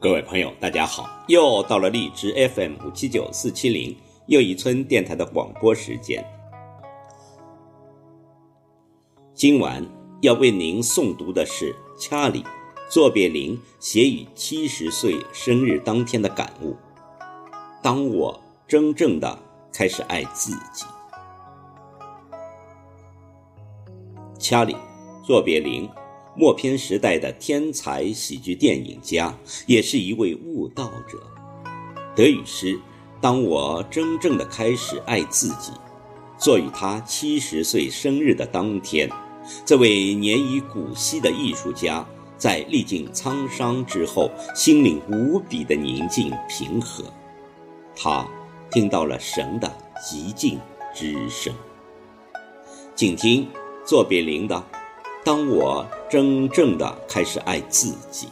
各位朋友，大家好！又到了荔枝 FM 五七九四七零又一村电台的广播时间。今晚要为您诵读的是掐里作别林写于七十岁生日当天的感悟：当我真正的开始爱自己。掐里作别林。默片时代的天才喜剧电影家，也是一位悟道者。德语诗：“当我真正的开始爱自己”，作于他七十岁生日的当天。这位年已古稀的艺术家，在历尽沧桑之后，心灵无比的宁静平和。他听到了神的极静之声。请听作别林的。当我真正的开始爱自己。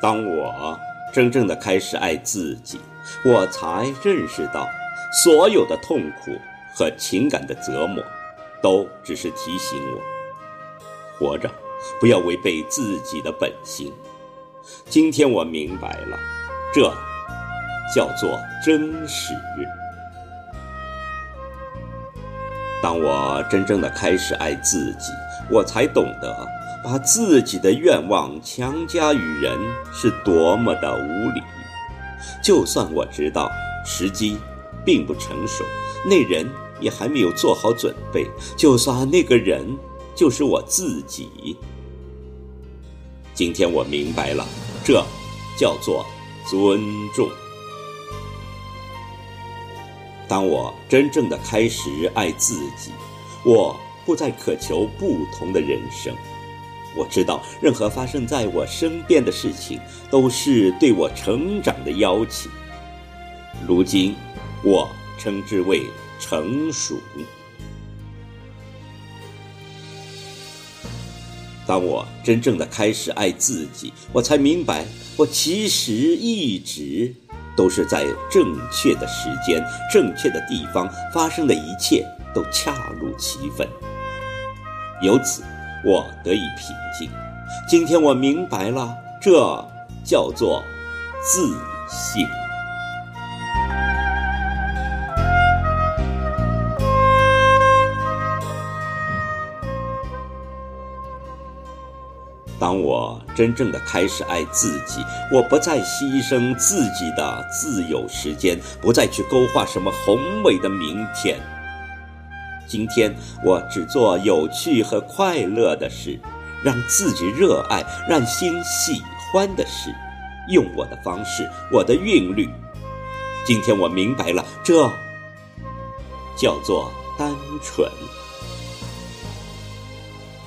当我真正的开始爱自己，我才认识到，所有的痛苦和情感的折磨，都只是提醒我，活着不要违背自己的本心。今天我明白了，这叫做真实。当我真正的开始爱自己，我才懂得。把自己的愿望强加于人是多么的无理。就算我知道时机并不成熟，那人也还没有做好准备，就算那个人就是我自己。今天我明白了，这叫做尊重。当我真正的开始爱自己，我不再渴求不同的人生。我知道，任何发生在我身边的事情，都是对我成长的邀请。如今，我称之为成熟。当我真正的开始爱自己，我才明白，我其实一直都是在正确的时间、正确的地方发生的一切都恰如其分。由此。我得以平静。今天我明白了，这叫做自信。当我真正的开始爱自己，我不再牺牲自己的自由时间，不再去勾画什么宏伟的明天。今天我只做有趣和快乐的事，让自己热爱、让心喜欢的事，用我的方式，我的韵律。今天我明白了，这叫做单纯。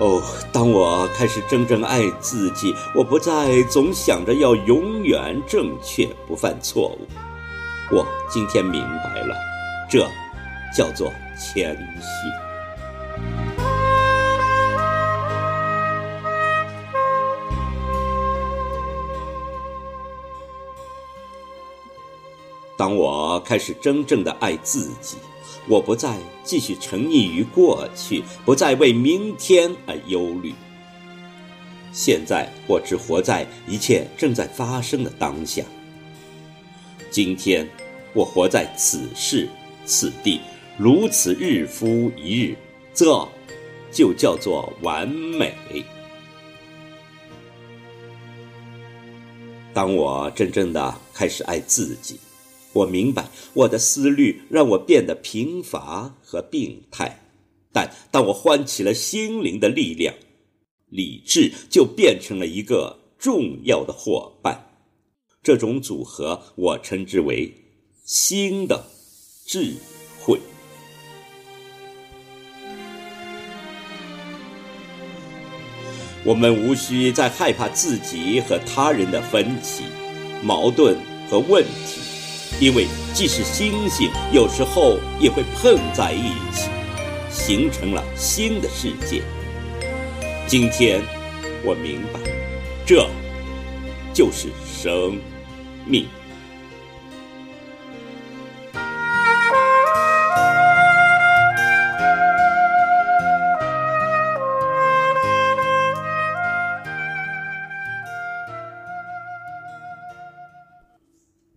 哦，当我开始真正爱自己，我不再总想着要永远正确，不犯错误。我今天明白了，这叫做。谦虚。当我开始真正的爱自己，我不再继续沉溺于过去，不再为明天而忧虑。现在我只活在一切正在发生的当下。今天，我活在此时此地，如此日复一日，这就叫做完美。当我真正的开始爱自己，我明白我的思虑让我变得贫乏和病态，但当我唤起了心灵的力量，理智就变成了一个重要的伙伴。这种组合，我称之为“新的智慧”。我们无需再害怕自己和他人的分歧、矛盾和问题，因为即使星星有时候也会碰在一起，形成了新的世界。今天，我明白，这就是生命。